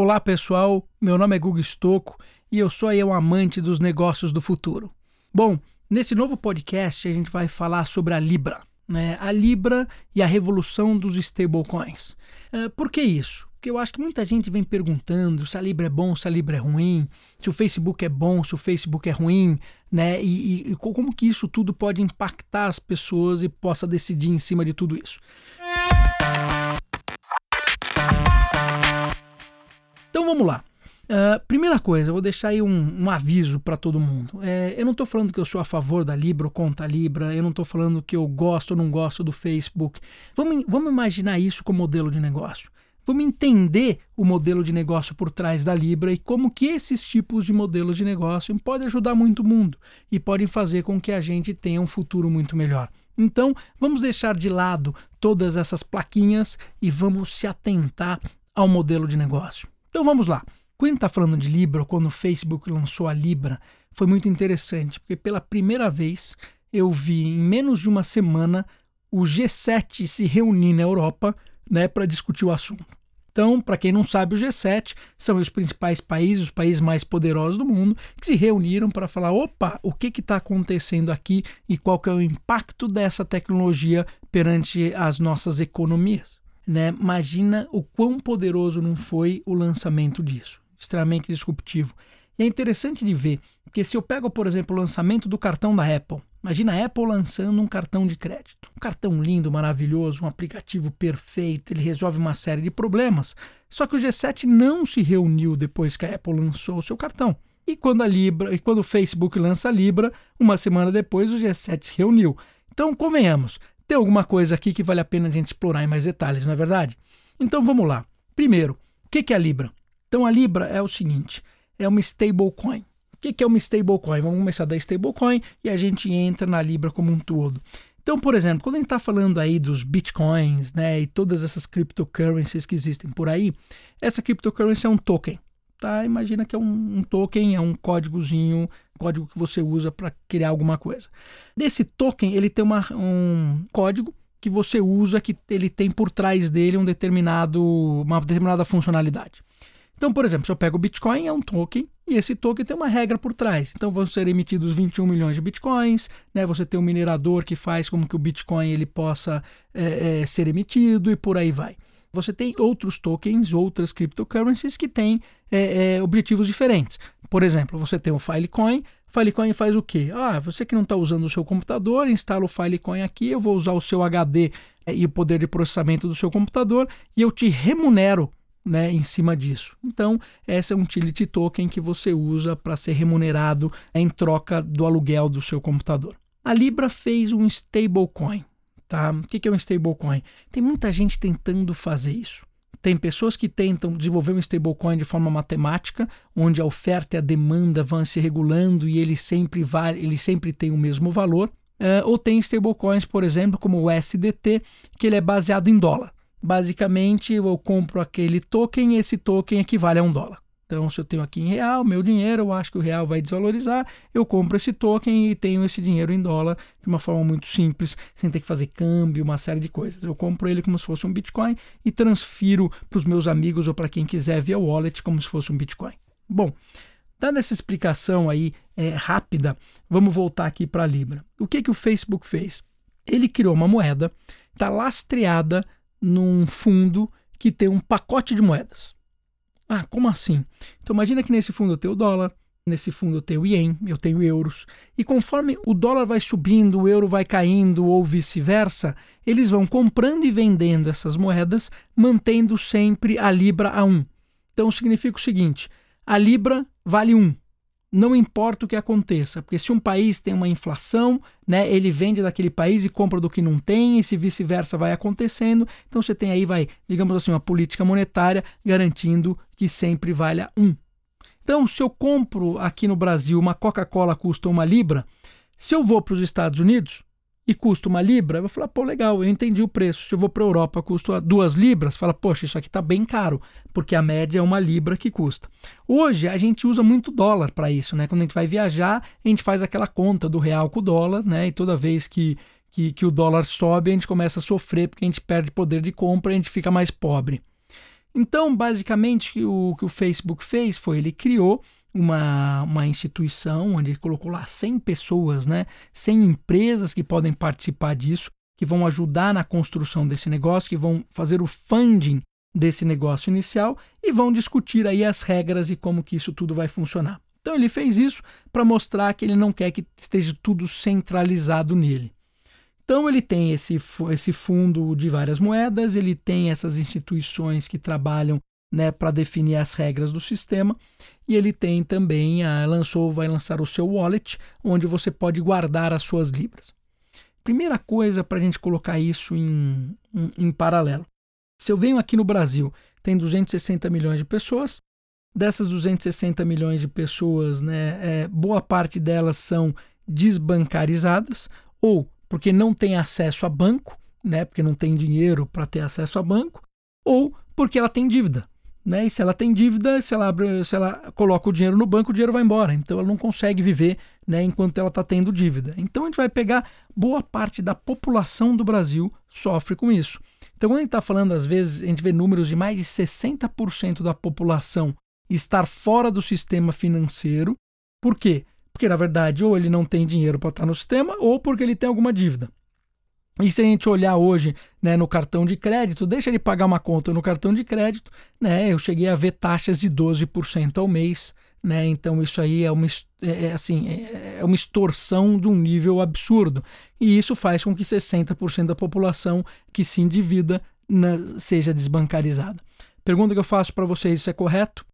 Olá pessoal, meu nome é Gugu Stocco e eu sou aí um amante dos negócios do futuro. Bom, nesse novo podcast a gente vai falar sobre a Libra, né? A Libra e a revolução dos stablecoins. Uh, por que isso? Porque eu acho que muita gente vem perguntando se a Libra é bom, se a Libra é ruim, se o Facebook é bom, se o Facebook é ruim, né? E, e, e como que isso tudo pode impactar as pessoas e possa decidir em cima de tudo isso. Então vamos lá. Uh, primeira coisa, eu vou deixar aí um, um aviso para todo mundo. É, eu não estou falando que eu sou a favor da Libra ou contra a Libra, eu não estou falando que eu gosto ou não gosto do Facebook. Vamos, vamos imaginar isso como modelo de negócio. Vamos entender o modelo de negócio por trás da Libra e como que esses tipos de modelos de negócio podem ajudar muito o mundo e podem fazer com que a gente tenha um futuro muito melhor. Então, vamos deixar de lado todas essas plaquinhas e vamos se atentar ao modelo de negócio. Então vamos lá. Quando está falando de Libra, quando o Facebook lançou a Libra, foi muito interessante, porque pela primeira vez eu vi em menos de uma semana o G7 se reunir na Europa né, para discutir o assunto. Então, para quem não sabe, o G7 são os principais países, os países mais poderosos do mundo, que se reuniram para falar: opa, o que está acontecendo aqui e qual que é o impacto dessa tecnologia perante as nossas economias né? Imagina o quão poderoso não foi o lançamento disso, extremamente disruptivo. E é interessante de ver, porque se eu pego, por exemplo, o lançamento do cartão da Apple, imagina a Apple lançando um cartão de crédito. Um cartão lindo, maravilhoso, um aplicativo perfeito, ele resolve uma série de problemas. Só que o G7 não se reuniu depois que a Apple lançou o seu cartão. E quando a Libra, e quando o Facebook lança a Libra, uma semana depois o G7 se reuniu. Então, convenhamos, tem alguma coisa aqui que vale a pena a gente explorar em mais detalhes, não é verdade? Então vamos lá. Primeiro, o que é a Libra? Então a Libra é o seguinte: é uma stablecoin. O que é uma stablecoin? Vamos começar da stablecoin e a gente entra na Libra como um todo. Então, por exemplo, quando a gente está falando aí dos bitcoins, né, e todas essas cryptocurrencies que existem por aí, essa cryptocurrency é um token tá? Imagina que é um, um token, é um códigozinho, código que você usa para criar alguma coisa. Desse token, ele tem uma, um código que você usa, que ele tem por trás dele um determinado, uma determinada funcionalidade. Então, por exemplo, se eu pego o Bitcoin, é um token, e esse token tem uma regra por trás. Então, vão ser emitidos 21 milhões de Bitcoins, né? você tem um minerador que faz como que o Bitcoin ele possa é, é, ser emitido e por aí vai você tem outros tokens, outras cryptocurrencies que têm é, é, objetivos diferentes. Por exemplo, você tem o Filecoin. Filecoin faz o quê? Ah, você que não está usando o seu computador, instala o Filecoin aqui, eu vou usar o seu HD é, e o poder de processamento do seu computador e eu te remunero né, em cima disso. Então, essa é um utility token que você usa para ser remunerado em troca do aluguel do seu computador. A Libra fez um stablecoin. Tá? O que é um stablecoin? Tem muita gente tentando fazer isso. Tem pessoas que tentam desenvolver um stablecoin de forma matemática, onde a oferta e a demanda vão se regulando e ele sempre vale, ele sempre tem o mesmo valor. Uh, ou tem stablecoins, por exemplo, como o SDT, que ele é baseado em dólar. Basicamente, eu compro aquele token e esse token equivale a um dólar. Então, se eu tenho aqui em real, meu dinheiro, eu acho que o real vai desvalorizar, eu compro esse token e tenho esse dinheiro em dólar de uma forma muito simples, sem ter que fazer câmbio, uma série de coisas. Eu compro ele como se fosse um Bitcoin e transfiro para os meus amigos ou para quem quiser via wallet como se fosse um Bitcoin. Bom, dada essa explicação aí é, rápida, vamos voltar aqui para a Libra. O que, que o Facebook fez? Ele criou uma moeda, está lastreada num fundo que tem um pacote de moedas. Ah, como assim? Então imagina que nesse fundo eu tenho dólar, nesse fundo eu tenho ien, eu tenho euros. E conforme o dólar vai subindo, o euro vai caindo ou vice-versa, eles vão comprando e vendendo essas moedas, mantendo sempre a libra a 1. Então significa o seguinte: a libra vale 1 não importa o que aconteça, porque se um país tem uma inflação, né, ele vende daquele país e compra do que não tem, e se vice-versa vai acontecendo. Então você tem aí, vai, digamos assim, uma política monetária garantindo que sempre valha um. Então, se eu compro aqui no Brasil uma Coca-Cola custa uma libra, se eu vou para os Estados Unidos, e custa uma libra, eu vou falar, pô, legal, eu entendi o preço. Se eu vou para a Europa, custa duas libras, fala, poxa, isso aqui está bem caro, porque a média é uma libra que custa. Hoje a gente usa muito dólar para isso, né? Quando a gente vai viajar, a gente faz aquela conta do real com o dólar, né? E toda vez que, que, que o dólar sobe, a gente começa a sofrer porque a gente perde poder de compra e a gente fica mais pobre. Então, basicamente, o que o Facebook fez foi ele criou uma, uma instituição onde ele colocou lá 100 pessoas, né, 100 empresas que podem participar disso, que vão ajudar na construção desse negócio, que vão fazer o funding desse negócio inicial e vão discutir aí as regras e como que isso tudo vai funcionar. Então ele fez isso para mostrar que ele não quer que esteja tudo centralizado nele. Então ele tem esse, esse fundo de várias moedas, ele tem essas instituições que trabalham né, para definir as regras do sistema e ele tem também a, lançou vai lançar o seu wallet onde você pode guardar as suas libras. Primeira coisa para a gente colocar isso em, em, em paralelo. Se eu venho aqui no Brasil, tem 260 milhões de pessoas. Dessas 260 milhões de pessoas, né, é, boa parte delas são desbancarizadas ou porque não tem acesso a banco, né, porque não tem dinheiro para ter acesso a banco, ou porque ela tem dívida. Né? E se ela tem dívida, se ela, abre, se ela coloca o dinheiro no banco, o dinheiro vai embora. Então ela não consegue viver né, enquanto ela está tendo dívida. Então a gente vai pegar boa parte da população do Brasil sofre com isso. Então, quando a gente está falando, às vezes, a gente vê números de mais de 60% da população estar fora do sistema financeiro. Por quê? Porque, na verdade, ou ele não tem dinheiro para estar no sistema, ou porque ele tem alguma dívida. E se a gente olhar hoje né, no cartão de crédito, deixa ele pagar uma conta no cartão de crédito, né, eu cheguei a ver taxas de 12% ao mês. Né? Então isso aí é uma, é, é, assim, é, é uma extorsão de um nível absurdo. E isso faz com que 60% da população que se endivida na, seja desbancarizada. Pergunta que eu faço para vocês: isso é correto?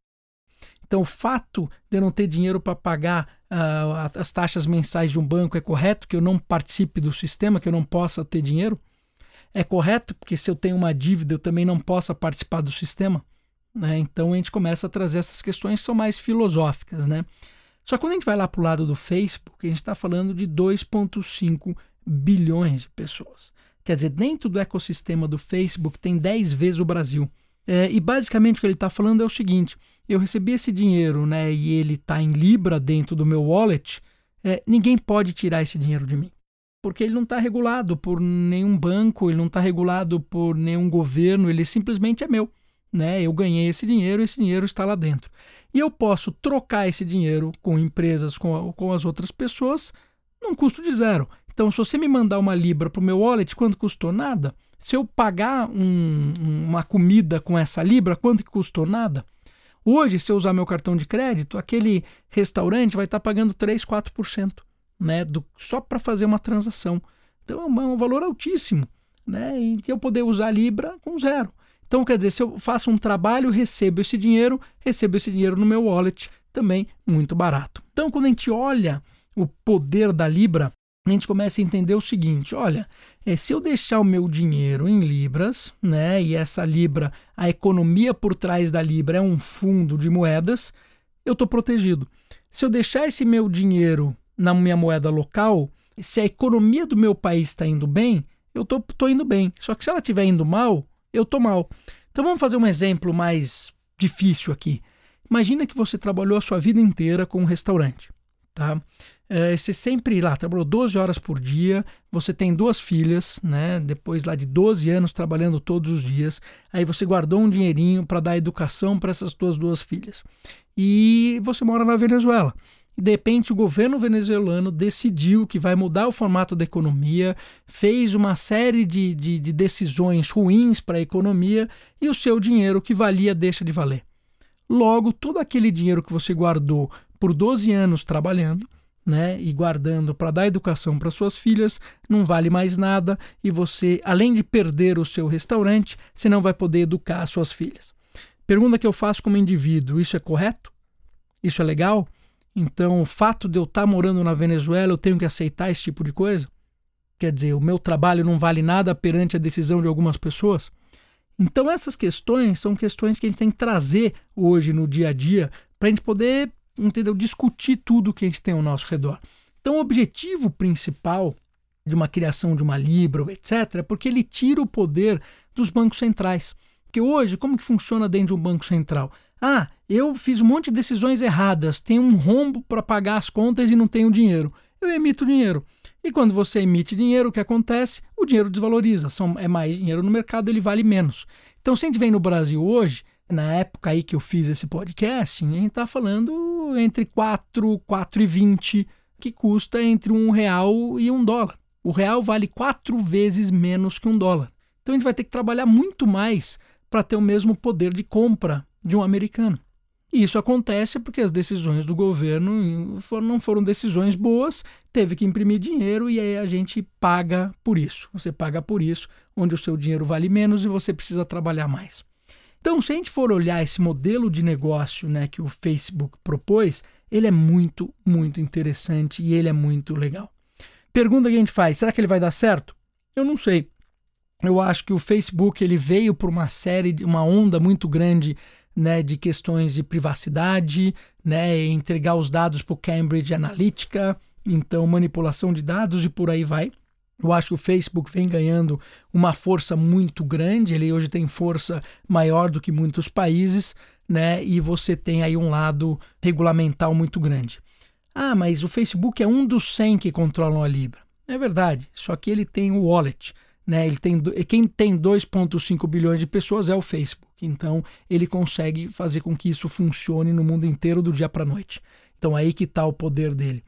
Então, o fato de eu não ter dinheiro para pagar uh, as taxas mensais de um banco é correto? Que eu não participe do sistema, que eu não possa ter dinheiro? É correto porque se eu tenho uma dívida eu também não possa participar do sistema? Né? Então a gente começa a trazer essas questões que são mais filosóficas. Né? Só que quando a gente vai lá para o lado do Facebook, a gente está falando de 2,5 bilhões de pessoas. Quer dizer, dentro do ecossistema do Facebook tem 10 vezes o Brasil. É, e basicamente o que ele está falando é o seguinte: eu recebi esse dinheiro né, e ele está em Libra dentro do meu wallet, é, ninguém pode tirar esse dinheiro de mim. Porque ele não está regulado por nenhum banco, ele não está regulado por nenhum governo, ele simplesmente é meu né? Eu ganhei esse dinheiro, esse dinheiro está lá dentro. E eu posso trocar esse dinheiro com empresas, com, com as outras pessoas, num custo de zero. Então, se você me mandar uma libra para o meu wallet, quanto custou? Nada. Se eu pagar um, uma comida com essa libra, quanto que custou? Nada. Hoje, se eu usar meu cartão de crédito, aquele restaurante vai estar pagando 3, 4%, né, do, só para fazer uma transação. Então é um, é um valor altíssimo. Né, e eu poder usar a Libra com zero. Então, quer dizer, se eu faço um trabalho, recebo esse dinheiro, recebo esse dinheiro no meu wallet, também muito barato. Então, quando a gente olha o poder da Libra, a gente começa a entender o seguinte: olha, é, se eu deixar o meu dinheiro em libras, né, e essa libra, a economia por trás da libra é um fundo de moedas, eu estou protegido. Se eu deixar esse meu dinheiro na minha moeda local, se a economia do meu país está indo bem, eu estou indo bem. Só que se ela estiver indo mal, eu tô mal. Então vamos fazer um exemplo mais difícil aqui. Imagina que você trabalhou a sua vida inteira com um restaurante, tá? É, você sempre lá trabalhou 12 horas por dia, você tem duas filhas, né? Depois lá de 12 anos trabalhando todos os dias, aí você guardou um dinheirinho para dar educação para essas suas duas filhas. E você mora na Venezuela de repente o governo venezuelano decidiu que vai mudar o formato da economia, fez uma série de, de, de decisões ruins para a economia e o seu dinheiro que valia deixa de valer. Logo, todo aquele dinheiro que você guardou por 12 anos trabalhando, né, e guardando para dar educação para suas filhas, não vale mais nada e você, além de perder o seu restaurante, você não vai poder educar suas filhas. Pergunta que eu faço como indivíduo: isso é correto? Isso é legal? Então, o fato de eu estar morando na Venezuela, eu tenho que aceitar esse tipo de coisa? Quer dizer, o meu trabalho não vale nada perante a decisão de algumas pessoas? Então, essas questões são questões que a gente tem que trazer hoje no dia a dia para a gente poder, entendeu, discutir tudo que a gente tem ao nosso redor. Então, o objetivo principal de uma criação de uma Libra, etc., é porque ele tira o poder dos bancos centrais. Porque hoje, como que funciona dentro de um banco central? Ah, eu fiz um monte de decisões erradas, tenho um rombo para pagar as contas e não tenho dinheiro. Eu emito dinheiro. E quando você emite dinheiro, o que acontece? O dinheiro desvaloriza. São, é mais dinheiro no mercado, ele vale menos. Então, se a gente vem no Brasil hoje, Na época aí que eu fiz esse podcast, a gente está falando entre 4, 4,20, que custa entre um real e um dólar. O real vale quatro vezes menos que um dólar. Então a gente vai ter que trabalhar muito mais para ter o mesmo poder de compra de um americano. E isso acontece porque as decisões do governo não foram decisões boas, teve que imprimir dinheiro e aí a gente paga por isso. Você paga por isso, onde o seu dinheiro vale menos e você precisa trabalhar mais. Então, se a gente for olhar esse modelo de negócio né, que o Facebook propôs, ele é muito, muito interessante e ele é muito legal. Pergunta que a gente faz: será que ele vai dar certo? Eu não sei. Eu acho que o Facebook ele veio por uma série, uma onda muito grande né, de questões de privacidade, né, entregar os dados para o Cambridge Analytica, então manipulação de dados e por aí vai. Eu acho que o Facebook vem ganhando uma força muito grande, ele hoje tem força maior do que muitos países, né? E você tem aí um lado regulamental muito grande. Ah, mas o Facebook é um dos 100 que controlam a Libra. É verdade, só que ele tem o wallet. Né? Ele tem, quem tem 2,5 bilhões de pessoas é o Facebook. Então, ele consegue fazer com que isso funcione no mundo inteiro do dia para noite. Então, aí que está o poder dele.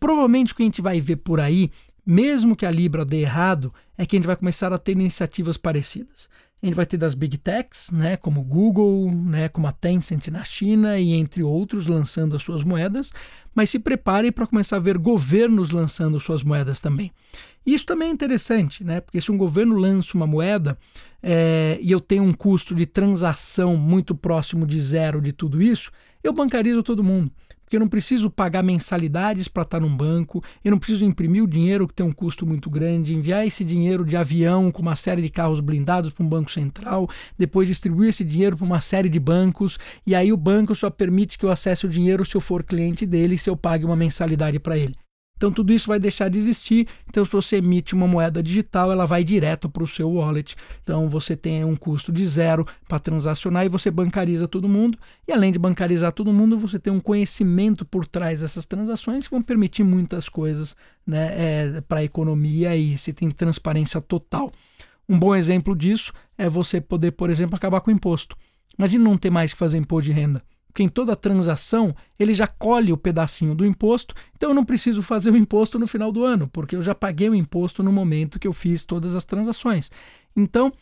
Provavelmente o que a gente vai ver por aí, mesmo que a Libra dê errado, é que a gente vai começar a ter iniciativas parecidas. A gente vai ter das big techs, né, como Google, né, como a Tencent na China e entre outros lançando as suas moedas, mas se preparem para começar a ver governos lançando suas moedas também. Isso também é interessante, né, porque se um governo lança uma moeda é, e eu tenho um custo de transação muito próximo de zero de tudo isso, eu bancarizo todo mundo porque eu não preciso pagar mensalidades para estar num banco, eu não preciso imprimir o dinheiro que tem um custo muito grande, enviar esse dinheiro de avião com uma série de carros blindados para um banco central, depois distribuir esse dinheiro para uma série de bancos, e aí o banco só permite que eu acesse o dinheiro se eu for cliente dele e se eu pague uma mensalidade para ele. Então tudo isso vai deixar de existir. Então se você emite uma moeda digital, ela vai direto para o seu wallet. Então você tem um custo de zero para transacionar e você bancariza todo mundo. E além de bancarizar todo mundo, você tem um conhecimento por trás dessas transações que vão permitir muitas coisas né, é, para a economia e se tem transparência total. Um bom exemplo disso é você poder, por exemplo, acabar com o imposto. Imagina não ter mais que fazer imposto de renda porque em toda transação ele já colhe o pedacinho do imposto, então eu não preciso fazer o imposto no final do ano, porque eu já paguei o imposto no momento que eu fiz todas as transações. Então,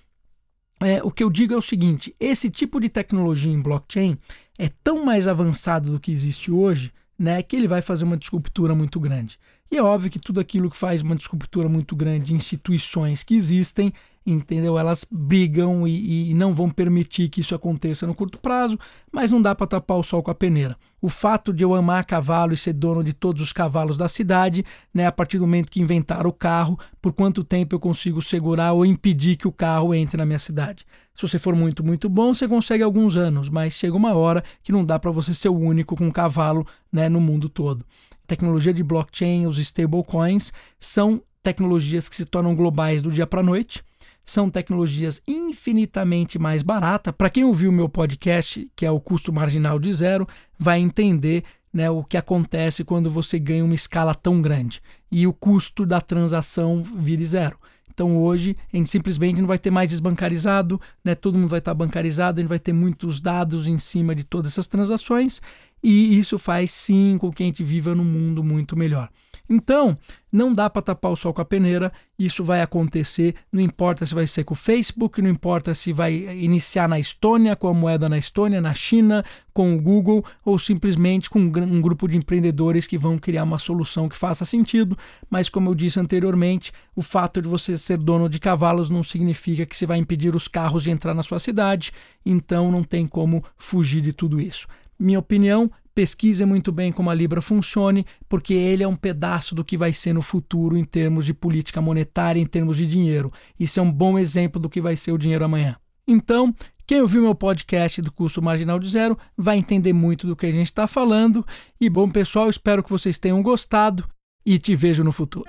é, o que eu digo é o seguinte: esse tipo de tecnologia em blockchain é tão mais avançado do que existe hoje, né, que ele vai fazer uma disruptura muito grande. E é óbvio que tudo aquilo que faz uma disruptura muito grande de instituições que existem entendeu? Elas brigam e, e, não vão permitir que isso aconteça no curto prazo, mas não dá para tapar o sol com a peneira. O fato de eu amar cavalo e ser dono de todos os cavalos da cidade, né, a partir do momento que inventaram o carro, por quanto tempo eu consigo segurar ou impedir que o carro entre na minha cidade? Se você for muito, muito bom, você consegue alguns anos, mas chega uma hora que não dá para você ser o único com cavalo né, no mundo todo. A tecnologia de blockchain, os stablecoins, são tecnologias que se tornam globais do dia para a noite são tecnologias infinitamente mais baratas. Para quem ouviu o meu podcast, que é o custo marginal de zero, vai entender né, o que acontece quando você ganha uma escala tão grande e o custo da transação vire zero. Então hoje a gente simplesmente não vai ter mais desbancarizado, né? todo mundo vai estar bancarizado, a gente vai ter muitos dados em cima de todas essas transações e isso faz sim com que a gente viva num mundo muito melhor. Então, não dá para tapar o sol com a peneira, isso vai acontecer, não importa se vai ser com o Facebook, não importa se vai iniciar na Estônia, com a moeda na Estônia, na China, com o Google, ou simplesmente com um grupo de empreendedores que vão criar uma solução que faça sentido. Mas, como eu disse anteriormente, o fato de você ser dono de cavalos não significa que você vai impedir os carros de entrar na sua cidade, então não tem como fugir de tudo isso. Minha opinião, pesquise muito bem como a Libra funcione, porque ele é um pedaço do que vai ser no futuro em termos de política monetária, em termos de dinheiro. Isso é um bom exemplo do que vai ser o dinheiro amanhã. Então, quem ouviu meu podcast do curso Marginal de Zero vai entender muito do que a gente está falando. E bom, pessoal, espero que vocês tenham gostado e te vejo no futuro.